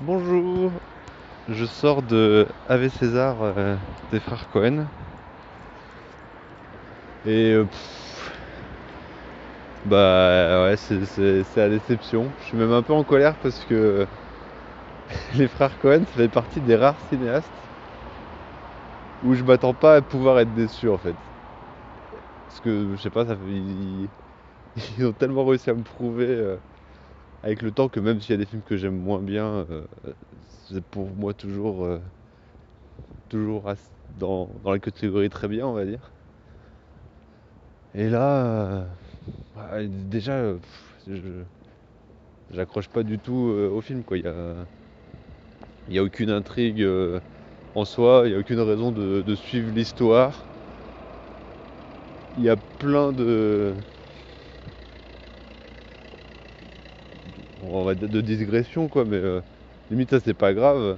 Bonjour, je sors de Ave César euh, des frères Cohen et euh, bah ouais c'est la déception. Je suis même un peu en colère parce que les frères Cohen ça fait partie des rares cinéastes où je m'attends pas à pouvoir être déçu en fait. Parce que je sais pas, ça fait- ils, ils ont tellement réussi à me prouver euh, avec le temps que même s'il y a des films que j'aime moins bien, euh, c'est pour moi toujours, euh, toujours dans, la catégorie très bien on va dire. Et là, euh, ouais, déjà, j'accroche pas du tout au film. Il y a, y a aucune intrigue en soi, il y a aucune raison de suivre l'histoire. Il y a plein de, on va dire de digressions, quoi, mais euh, limite ça c'est pas grave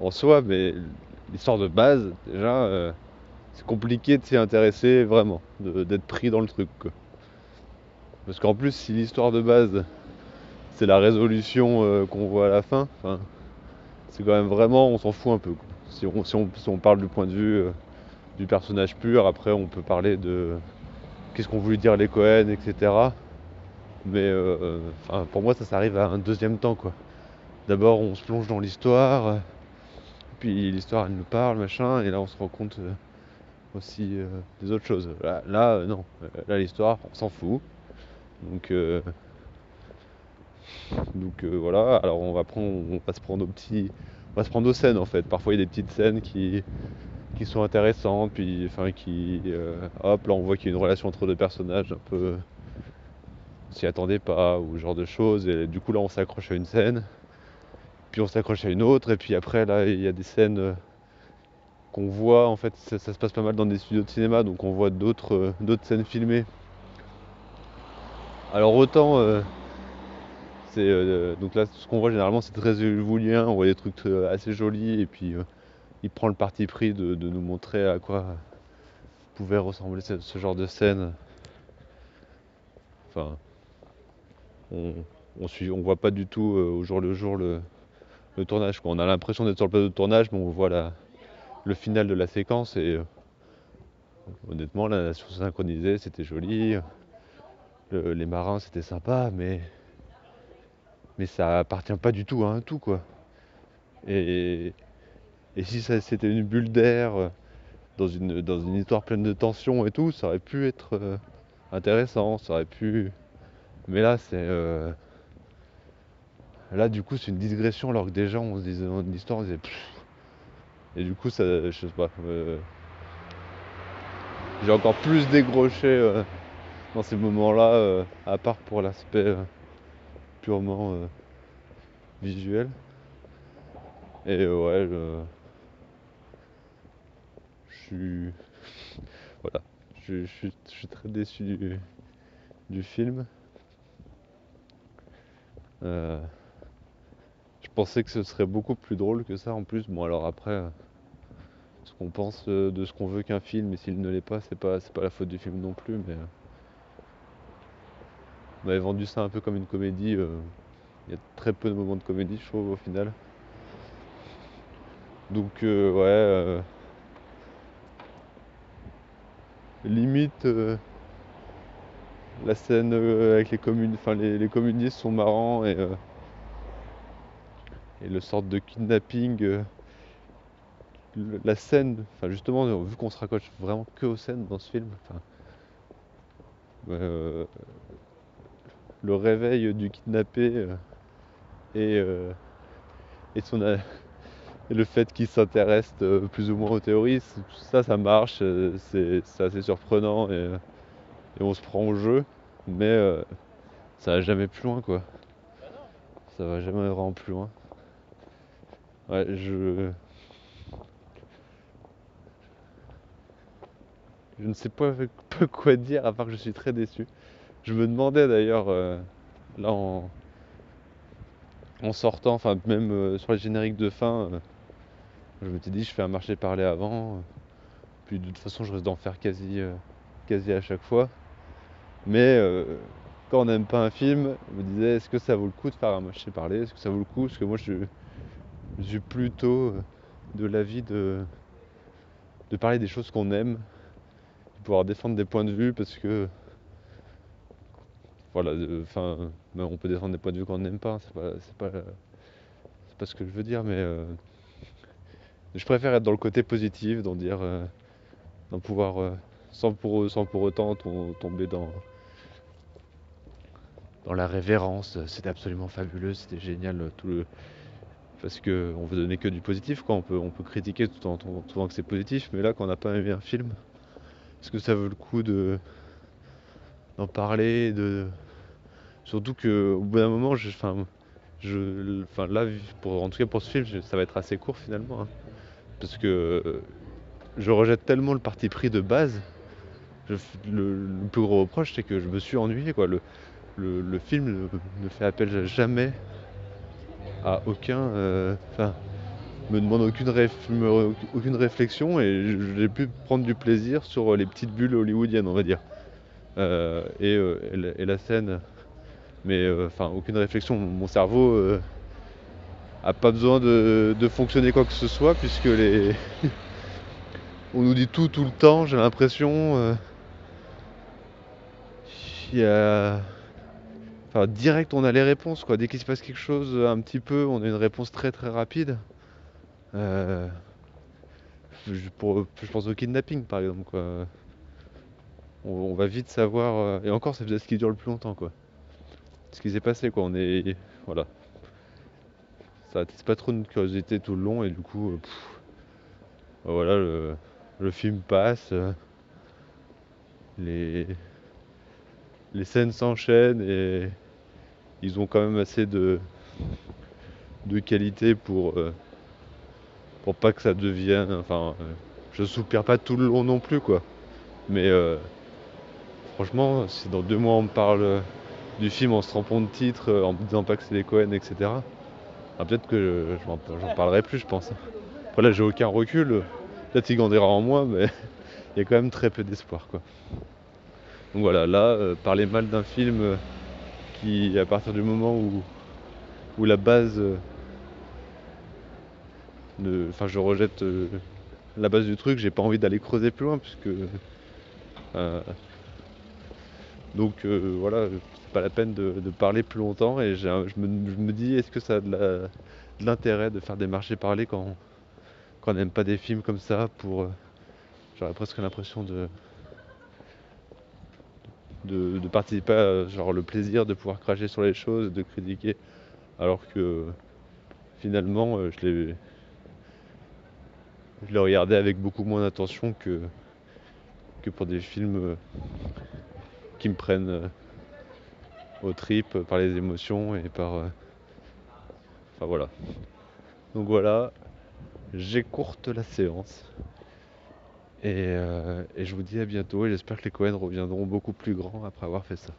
en soi, mais l'histoire de base, déjà, euh, c'est compliqué de s'y intéresser vraiment, d'être pris dans le truc. Parce qu'en plus, si l'histoire de base c'est la résolution euh, qu'on voit à la fin. C'est quand même vraiment, on s'en fout un peu. Si on, parle du point de vue du personnage pur, après on peut parler de qu'est-ce qu'ont voulu dire les Cohen, etc. Mais euh, pour moi, ça, ça arrive à un deuxième temps, quoi. D'abord, on se plonge dans l'histoire, euh, puis l'histoire, elle nous parle, machin, et là, on se rend compte euh, aussi des autres choses. Là, non. Là, l'histoire, on s'en fout. Donc, Donc voilà, alors on va prendre, on va se prendre aux petits, va se prendre scènes en fait. Parfois il y a des petites scènes qui, qui sont intéressantes, puis enfin qui, hop, là on voit qu'il y a une relation entre deux personnages un peu, s'y attendait pas ou ce genre de choses. Et du coup là on s'accroche à une scène, puis on s'accroche à une autre, et puis après là il y a des scènes euh, qu'on voit en fait, ça, se passe pas mal dans des studios de cinéma, donc on voit d'autres, euh, scènes filmées. Alors autant euh, donc là ce qu'on voit généralement c'est très hollywoodien, on voit des trucs assez jolis et puis il prend le parti pris de, de nous montrer à quoi pouvait ressembler ce, ce genre de scène. Enfin, on, on voit pas du tout euh, au jour le jour le, tournage. quoi. On a l'impression d'être sur le plateau de tournage, mais on voit le final de la séquence euh, honnêtement la synchronisée c'était joli, Le- les marins c'était sympa, mais mais ça appartient pas du tout à un tout quoi. Et, si c'était une bulle d'air euh, dans une, histoire pleine de tension et tout, ça aurait pu être intéressant, ça aurait pu. Mais là, c'est. euh, Là, du coup, c'est une digression alors que déjà, on se disait dans l'histoire, on disait. Et du coup, ça. Je sais pas. euh, J'ai encore plus décroché euh, dans ces moments-là, euh, à part pour l'aspect purement visuel. Et ouais, je, je suis. Voilà. Je, suis, très déçu du film. Euh, je pensais que ce serait beaucoup plus drôle que ça en plus. Bon alors après, euh, ce qu'on pense euh, de ce qu'on veut qu'un film, et s'il ne l'est pas, c'est pas, pas la faute du film non plus, mais on m'avait vendu ça un peu comme une comédie. Il y a très peu de moments de comédie, je trouve, au final. Donc ouais, limite la scène euh, avec les communes, enfin les, communistes sont marrants et, euh, et le sorte de kidnapping. euh, la scène, enfin justement, vu qu'on se raccroche vraiment que aux scènes dans ce film, enfin, le réveil du kidnappé et, et, son, le fait qu'il s'intéresse plus ou moins aux théories, ça, ça marche, c'est assez surprenant et, et on se prend au jeu, mais euh, ça va jamais plus loin quoi. Ça va jamais vraiment plus loin. Ouais, je, je ne sais pas quoi dire à part que je suis très déçu. Je me demandais d'ailleurs, euh, là en, en sortant, enfin même euh, sur les génériques de fin, je m'étais dit je fais un marché parlé avant, puis de toute façon je risque d'en faire quasi, quasi à chaque fois. Mais euh, quand on n'aime pas un film, je me disais est-ce que ça vaut le coup de faire un marché parler? Est-ce que ça vaut le coup? Parce que moi je, je suis plutôt de l'avis de, de parler des choses qu'on aime, de pouvoir défendre des points de vue parce que voilà, enfin, ben, on peut défendre des points de vue qu'on n'aime pas, c'est pas, c'est pas, pas ce que je veux dire, mais euh, je préfère être dans le côté positif, d'en dire, euh, d'en pouvoir, euh, sans, pour, sans pour autant tomber dans, dans la révérence. C'était absolument fabuleux, c'était génial, tout le, parce qu'on veut donner que du positif, quoi. On peut, on peut critiquer tout en trouvant que c'est positif, mais là, quand on n'a pas aimé un film, est-ce que ça vaut le coup de d'en parler, de surtout que au bout d'un moment, je, là, pour, en tout cas pour ce film, ça va être assez court finalement, hein. parce que je rejette tellement le parti pris de base. le, plus gros reproche, c'est que je me suis ennuyé, quoi. Le, film ne, fait appel jamais à aucun, euh, enfin, me demande aucune, aucune réflexion et j'ai pu prendre du plaisir sur les petites bulles hollywoodiennes, on va dire. Euh, euh, et, la scène, mais enfin, aucune réflexion. Mon cerveau a pas besoin de, fonctionner quoi que ce soit puisque les on nous dit tout tout le temps j'ai l'impression il y a Enfin, direct, on a les réponses, quoi. Dès qu'il se passe quelque chose un petit peu, on a une réponse très très rapide. Euh, je, pense au kidnapping, par exemple, quoi. On, va vite savoir. Euh, et encore, c'est ce qui dure le plus longtemps, quoi. Ce qui s'est passé, quoi. On est. Voilà. Ça attise pas trop de curiosité tout le long, et du coup. Euh, voilà, le, le, film passe. les les scènes s'enchaînent et ils ont quand même assez de, de qualité pour, euh, pour pas que ça devienne. Enfin, euh, je soupire pas tout le long non plus, quoi. Mais euh, franchement, si dans deux mois on me parle du film en se trompant de titre, en me disant pas que c'est les Cohen, etc., ah, peut-être que j'en parlerai plus, je pense. Après là, j'ai aucun recul. Peut-être qu'il grandira en moi, mais il y a quand même très peu d'espoir, quoi. Donc voilà, là, euh, parler mal d'un film euh, qui, à partir du moment où, la base. Euh, enfin, je rejette la base du truc, j'ai pas envie d'aller creuser plus loin, puisque. donc voilà, c'est pas la peine de, parler plus longtemps, et je me, dis, est-ce que ça a de l'intérêt de faire des marchés quand, quand on n'aime pas des films comme ça pour. J'aurais presque l'impression de de, participer à genre, le plaisir de pouvoir cracher sur les choses, de critiquer, alors que finalement euh, je l'ai je regardé avec beaucoup moins d'attention que, que pour des films euh, qui me prennent euh, aux tripes par les émotions et par. Enfin voilà. Donc voilà, j'écourte la séance. Euh, et, je vous dis à bientôt et j'espère que les Cohen reviendront beaucoup plus grands après avoir fait ça.